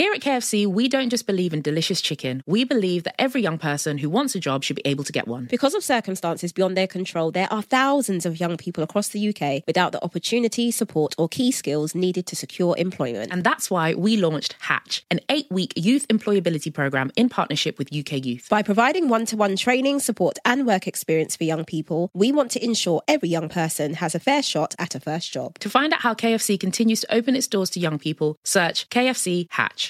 Here at KFC, we don't just believe in delicious chicken. We believe that every young person who wants a job should be able to get one. Because of circumstances beyond their control, there are thousands of young people across the UK without the opportunity, support, or key skills needed to secure employment. And that's why we launched Hatch, an eight week youth employability program in partnership with UK Youth. By providing one to one training, support, and work experience for young people, we want to ensure every young person has a fair shot at a first job. To find out how KFC continues to open its doors to young people, search KFC Hatch.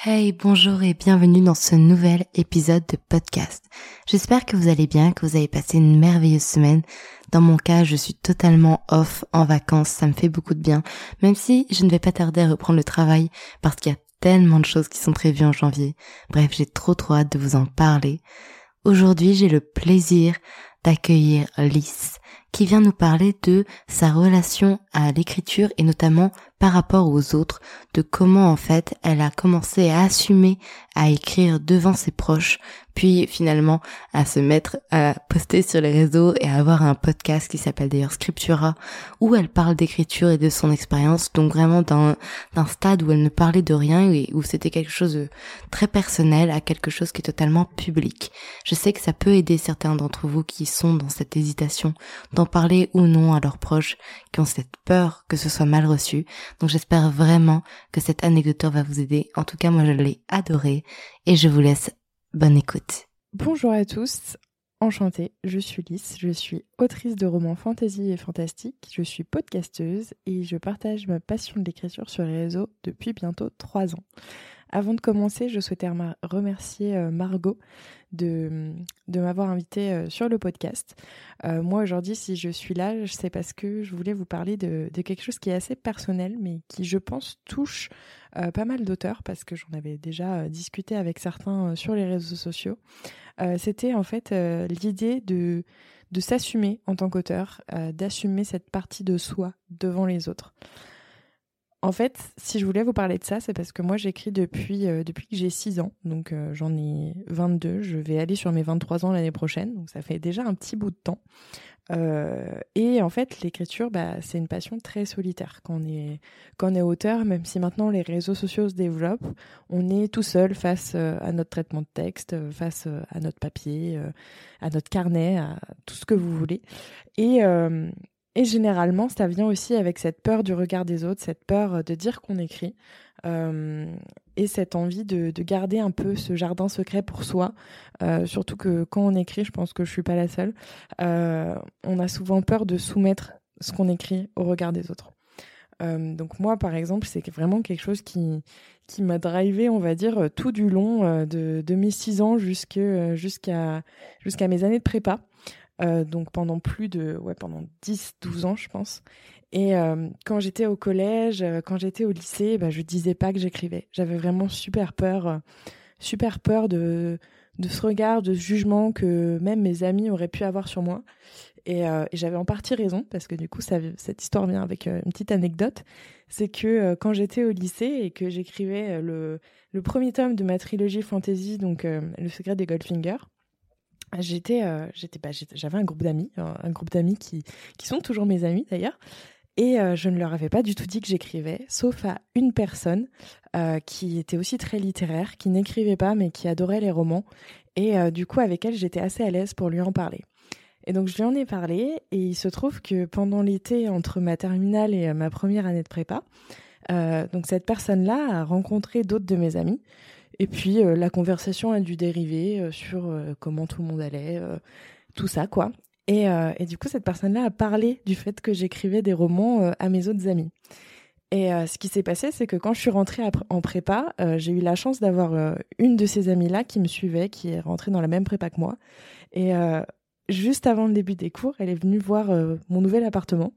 Hey, bonjour et bienvenue dans ce nouvel épisode de podcast. J'espère que vous allez bien, que vous avez passé une merveilleuse semaine. Dans mon cas, je suis totalement off en vacances, ça me fait beaucoup de bien, même si je ne vais pas tarder à reprendre le travail parce qu'il y a tellement de choses qui sont prévues en janvier. Bref, j'ai trop trop hâte de vous en parler. Aujourd'hui, j'ai le plaisir d'accueillir Lys, qui vient nous parler de sa relation à l'écriture et notamment par rapport aux autres, de comment en fait elle a commencé à assumer à écrire devant ses proches, puis finalement à se mettre à poster sur les réseaux et à avoir un podcast qui s'appelle d'ailleurs Scriptura, où elle parle d'écriture et de son expérience, donc vraiment d'un stade où elle ne parlait de rien et où c'était quelque chose de très personnel à quelque chose qui est totalement public. Je sais que ça peut aider certains d'entre vous qui sont dans cette hésitation d'en parler ou non à leurs proches, qui ont cette peur que ce soit mal reçu. Donc j'espère vraiment que cette anecdote va vous aider. En tout cas, moi je l'ai adoré et je vous laisse bonne écoute. Bonjour à tous, enchantée, je suis Lys, je suis autrice de romans fantasy et fantastique, je suis podcasteuse et je partage ma passion de l'écriture sur les réseaux depuis bientôt trois ans. Avant de commencer, je souhaitais remercier euh, Margot de, de m'avoir invité euh, sur le podcast. Euh, moi, aujourd'hui, si je suis là, c'est parce que je voulais vous parler de, quelque chose qui est assez personnel, mais qui, je pense, touche pas mal d'auteurs, parce que j'en avais déjà discuté avec certains sur les réseaux sociaux. C'était en fait l'idée de, de s'assumer en tant qu'auteur, d'assumer cette partie de soi devant les autres. En fait, si je voulais vous parler de ça, c'est parce que moi j'écris depuis, euh, que j'ai 6 ans, donc euh, j'en ai 22, je vais aller sur mes 23 ans l'année prochaine, donc ça fait déjà un petit bout de temps. Euh, et en fait, l'écriture, bah, c'est une passion très solitaire. Quand on, est, quand on est auteur, même si maintenant les réseaux sociaux se développent, on est tout seul face à notre traitement de texte, face à notre papier, à notre carnet, à tout ce que vous voulez. Et, et généralement, ça vient aussi avec cette peur du regard des autres, cette peur euh, de dire qu'on écrit, euh, et cette envie de, garder un peu ce jardin secret pour soi. Euh, surtout que quand on écrit, je pense que je suis pas la seule, on a souvent peur de soumettre ce qu'on écrit au regard des autres. donc moi, par exemple, c'est vraiment quelque chose qui, m'a drivé, on va dire, tout du long de, mes six ans jusqu'à jusqu'à mes années de prépa. Euh, donc pendant plus de, ouais, pendant 10, 12 ans, je pense. Et euh, quand j'étais au collège, euh, quand j'étais au lycée, bah, je disais pas que j'écrivais. J'avais vraiment super peur, super peur de, de ce regard, de ce jugement que même mes amis auraient pu avoir sur moi. Et, j'avais en partie raison, parce que du coup, cette histoire vient avec une petite anecdote. C'est que quand j'étais au lycée et que j'écrivais le, le, premier tome de ma trilogie fantasy, donc Le secret des Goldfinger, j'étais, j'étais, bah, j'avais un groupe d'amis, un, groupe d'amis qui, qui sont toujours mes amis d'ailleurs, et euh, je ne leur avais pas du tout dit que j'écrivais, sauf à une personne euh, qui était aussi très littéraire, qui n'écrivait pas mais qui adorait les romans. Et euh, du coup, avec elle, j'étais assez à l'aise pour lui en parler. Et donc, je lui en ai parlé. Et il se trouve que pendant l'été, entre ma terminale et ma première année de prépa, donc cette personne-là a rencontré d'autres de mes amis. Et puis, la conversation a dû dériver sur comment tout le monde allait, tout ça, quoi. Euh, et, du coup, cette personne-là a parlé du fait que j'écrivais des romans euh, à mes autres amis. Et euh, ce qui s'est passé, c'est que quand je suis rentrée en prépa, j'ai eu la chance d'avoir une de ces amies-là qui me suivait, qui est rentrée dans la même prépa que moi. Et juste avant le début des cours, elle est venue voir mon nouvel appartement.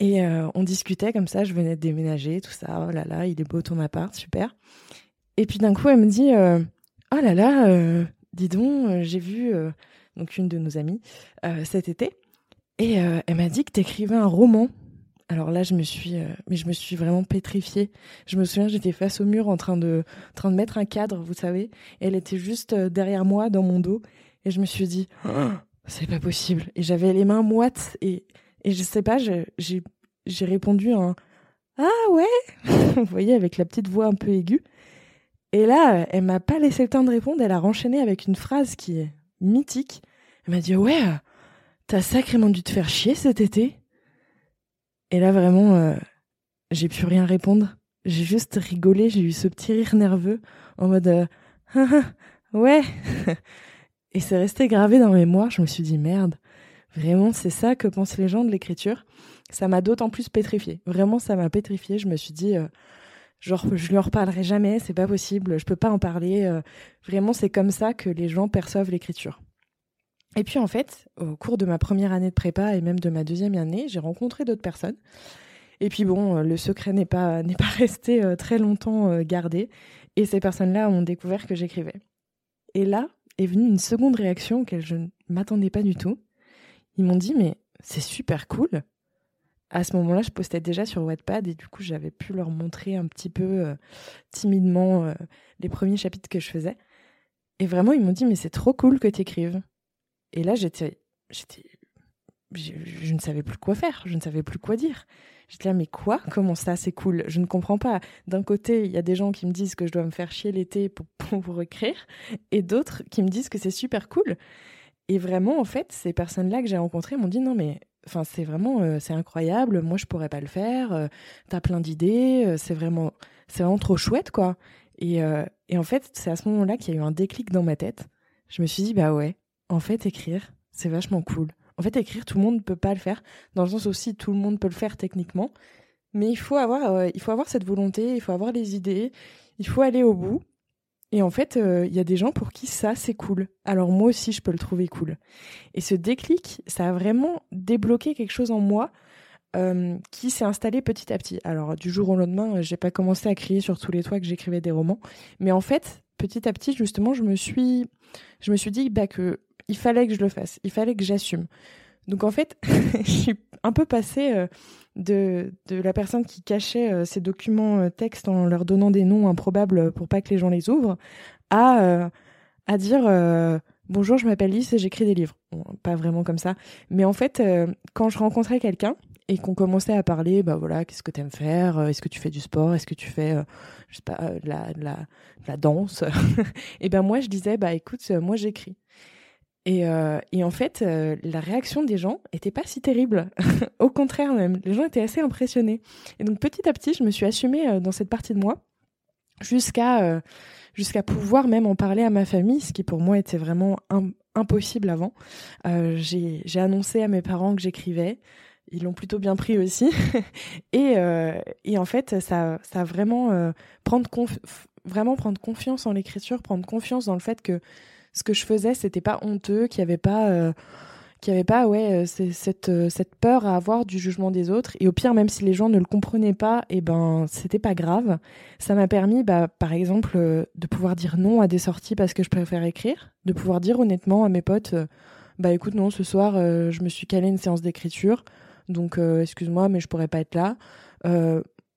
Et on discutait comme ça, je venais de déménager, tout ça. Oh là là, il est beau ton appart, super. Et puis d'un coup, elle me dit Oh là là, dis donc, j'ai vu donc une de nos amies, euh, cet été. Et euh, elle m'a dit que tu écrivais un roman. Alors là, je me suis, euh, mais je me suis vraiment pétrifiée. Je me souviens, j'étais face au mur en train de, train de mettre un cadre, vous savez. Et elle était juste derrière moi, dans mon dos. Et je me suis dit, oh, c'est pas possible. Et j'avais les mains moites. Et, et je sais pas, j'ai, j'ai répondu un Ah ouais? Vous voyez, avec la petite voix un peu aiguë. Et là, elle m'a pas laissé le temps de répondre. Elle a enchaîné avec une phrase qui est mythique. Elle m'a dit ouais, t'as sacrément dû te faire chier cet été. Et là vraiment, euh, j'ai pu rien répondre. J'ai juste rigolé, j'ai eu ce petit rire nerveux en mode euh, ouais. Et c'est resté gravé dans mes mémoire. Je me suis dit merde, vraiment c'est ça que pensent les gens de l'écriture. Ça m'a d'autant plus pétrifié. Vraiment, ça m'a pétrifié. Je me suis dit euh, genre je lui en reparlerai jamais, c'est pas possible, je peux pas en parler. vraiment, c'est comme ça que les gens perçoivent l'écriture. Et puis en fait, au cours de ma première année de prépa et même de ma deuxième année, j'ai rencontré d'autres personnes. Et puis bon, euh, le secret n'est pas n'est pas resté euh, très longtemps euh, gardé. Et ces personnes-là ont découvert que j'écrivais. Et là est venue une seconde réaction auquel je ne m'attendais pas du tout. Ils m'ont dit mais c'est super cool. À ce moment-là, je postais déjà sur Wattpad et du coup, j'avais pu leur montrer un petit peu timidement les premiers chapitres que je faisais. Et vraiment, ils m'ont dit mais c'est trop cool que tu écrives. Et là, j'étais, j'étais, je, ne savais plus quoi faire, je ne savais plus quoi dire. J'étais là, mais quoi? Comment ça C'est cool? Je ne comprends pas. D'un côté, il y a des gens qui me disent que je dois me faire chier l'été pour, pour écrire, et d'autres qui me disent que c'est super cool. Et vraiment, en fait, ces personnes-là que j'ai rencontrées m'ont dit non, mais enfin, c'est vraiment, euh, c'est incroyable. Moi, je pourrais pas le faire. Euh, t'as plein d'idées. Euh, c'est vraiment, c'est vraiment trop chouette, quoi. Et, et en fait, c'est à ce moment-là qu'il y a eu un déclic dans ma tête. Je me suis dit bah ouais, en fait, écrire, c'est vachement cool. En fait, écrire, tout le monde ne peut pas le faire, dans le sens aussi, tout le monde peut le faire techniquement, mais il faut avoir, il faut avoir cette volonté, il faut avoir les idées, il faut aller au bout. Et en fait, euh, il y a des gens pour qui ça, c'est cool. Alors moi aussi, je peux le trouver cool. Et ce déclic, ça a vraiment débloqué quelque chose en moi euh, qui s'est installé petit à petit. Alors du jour au lendemain, j'ai pas commencé à crier sur tous les toits que j'écrivais des romans, mais en fait, petit à petit, justement, je me suis, je me suis dit bah, que il fallait que je le fasse, il fallait que j'assume. Donc en fait, je suis un peu passée euh, de, de la personne qui cachait euh, ses documents euh, textes en leur donnant des noms improbables pour pas que les gens les ouvrent, à, à dire bonjour, je m'appelle Lise et j'écris des livres. pas vraiment comme ça, mais en fait, quand je rencontrais quelqu'un et qu'on commençait à parler, bah voilà, qu'est-ce que tu aimes faire Est-ce que tu fais du sport Est-ce que tu fais, je sais pas, la, la, la danse Et ben moi, je disais, bah écoute, moi j'écris. Euh, et, en fait, euh, la réaction des gens était pas si terrible. Au contraire même, les gens étaient assez impressionnés. Et donc petit à petit, je me suis assumée euh, dans cette partie de moi jusqu'à jusqu'à pouvoir même en parler à ma famille, ce qui pour moi était vraiment impossible avant. J'ai annoncé à mes parents que j'écrivais. Ils l'ont plutôt bien pris aussi. et, et en fait, ça, ça a vraiment, prendre vraiment prendre confiance en l'écriture, prendre confiance dans le fait que ce que je faisais, c'était pas honteux, qu'il n'y avait pas, euh, avait pas ouais cette cette peur à avoir du jugement des autres. Et au pire même si les gens ne le comprenaient pas et eh ben c'était pas grave. Ça m'a permis bah par exemple de pouvoir dire non à des sorties parce que je préfère écrire de pouvoir dire honnêtement à mes potes bah écoute non ce soir je me suis calé une séance d'écriture donc excuse-moi mais je pourrais pas être là.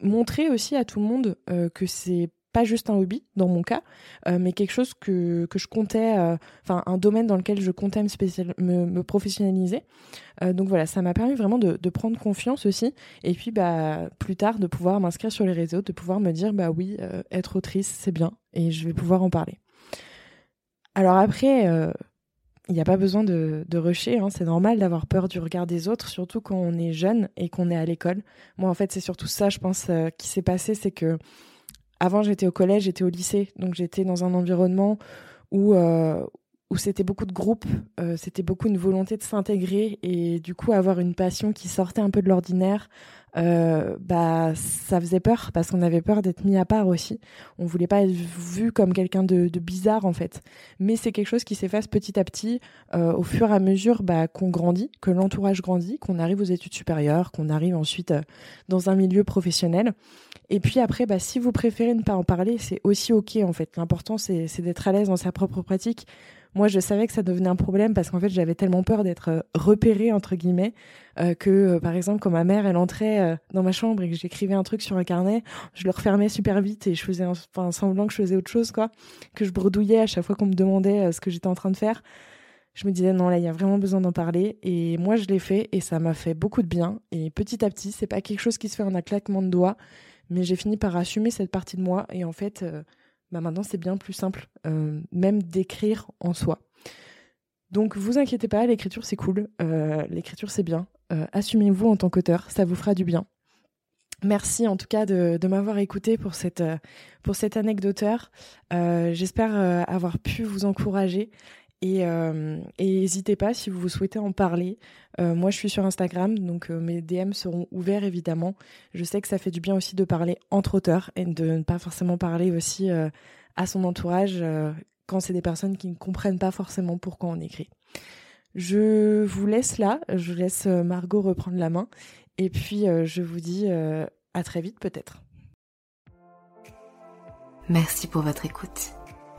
Montrer aussi à tout le monde que c'est pas juste un hobby dans mon cas, euh, mais quelque chose que, je comptais, euh, enfin un domaine dans lequel je comptais me, spécial, professionnaliser. Euh, donc voilà, ça m'a permis vraiment de, prendre confiance aussi, et puis bah plus tard de pouvoir m'inscrire sur les réseaux, de pouvoir me dire bah oui, être autrice c'est bien, et je vais pouvoir en parler. Alors après, il n'y a pas besoin de, de rusher, hein. c'est normal d'avoir peur du regard des autres, surtout quand on est jeune et qu'on est à l'école. Moi en fait c'est surtout ça, je pense, qui s'est passé, c'est que avant, j'étais au collège, j'étais au lycée, donc j'étais dans un environnement où, euh, où c'était beaucoup de groupes, euh, c'était beaucoup une volonté de s'intégrer et du coup avoir une passion qui sortait un peu de l'ordinaire, euh, bah ça faisait peur parce qu'on avait peur d'être mis à part aussi. On voulait pas être vu comme quelqu'un de, bizarre en fait. Mais c'est quelque chose qui s'efface petit à petit au fur et à mesure bah, qu'on grandit, que l'entourage grandit, qu'on arrive aux études supérieures, qu'on arrive ensuite dans un milieu professionnel. Et puis après, bah, si vous préférez ne pas en parler, c'est aussi ok en fait. L'important c'est d'être à l'aise dans sa propre pratique moi je savais que ça devenait un problème parce qu'en fait j'avais tellement peur d'être euh, repérée entre guillemets euh, que euh, par exemple quand ma mère elle entrait dans ma chambre et que j'écrivais un truc sur un carnet, je le refermais super vite et je faisais un, enfin, semblant que je faisais autre chose quoi, que je bredouillais à chaque fois qu'on me demandait ce que j'étais en train de faire. Je me disais non là il y a vraiment besoin d'en parler et moi je l'ai fait et ça m'a fait beaucoup de bien et petit à petit c'est pas quelque chose qui se fait en un claquement de doigts mais j'ai fini par assumer cette partie de moi et en fait bah maintenant c'est bien plus simple, euh, même d'écrire en soi. Donc vous inquiétez pas, l'écriture c'est cool, euh, l'écriture c'est bien. Euh, assumez-vous en tant qu'auteur, ça vous fera du bien. Merci en tout cas de, m'avoir écouté pour cette, pour anecdoteur. J'espère avoir pu vous encourager et, n'hésitez pas si vous souhaitez en parler. moi, je suis sur Instagram, donc mes DM seront ouverts évidemment. Je sais que ça fait du bien aussi de parler entre auteurs et de ne pas forcément parler aussi à son entourage quand c'est des personnes qui ne comprennent pas forcément pourquoi on écrit. Je vous laisse là, je laisse Margot reprendre la main et puis je vous dis à très vite peut-être. Merci pour votre écoute.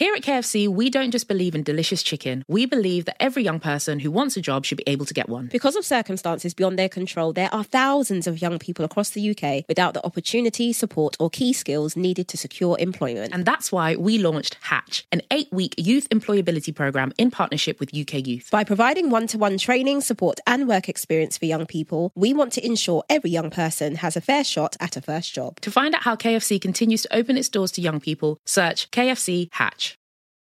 Here at KFC, we don't just believe in delicious chicken. We believe that every young person who wants a job should be able to get one. Because of circumstances beyond their control, there are thousands of young people across the UK without the opportunity, support, or key skills needed to secure employment. And that's why we launched Hatch, an eight week youth employability program in partnership with UK Youth. By providing one to one training, support, and work experience for young people, we want to ensure every young person has a fair shot at a first job. To find out how KFC continues to open its doors to young people, search KFC Hatch.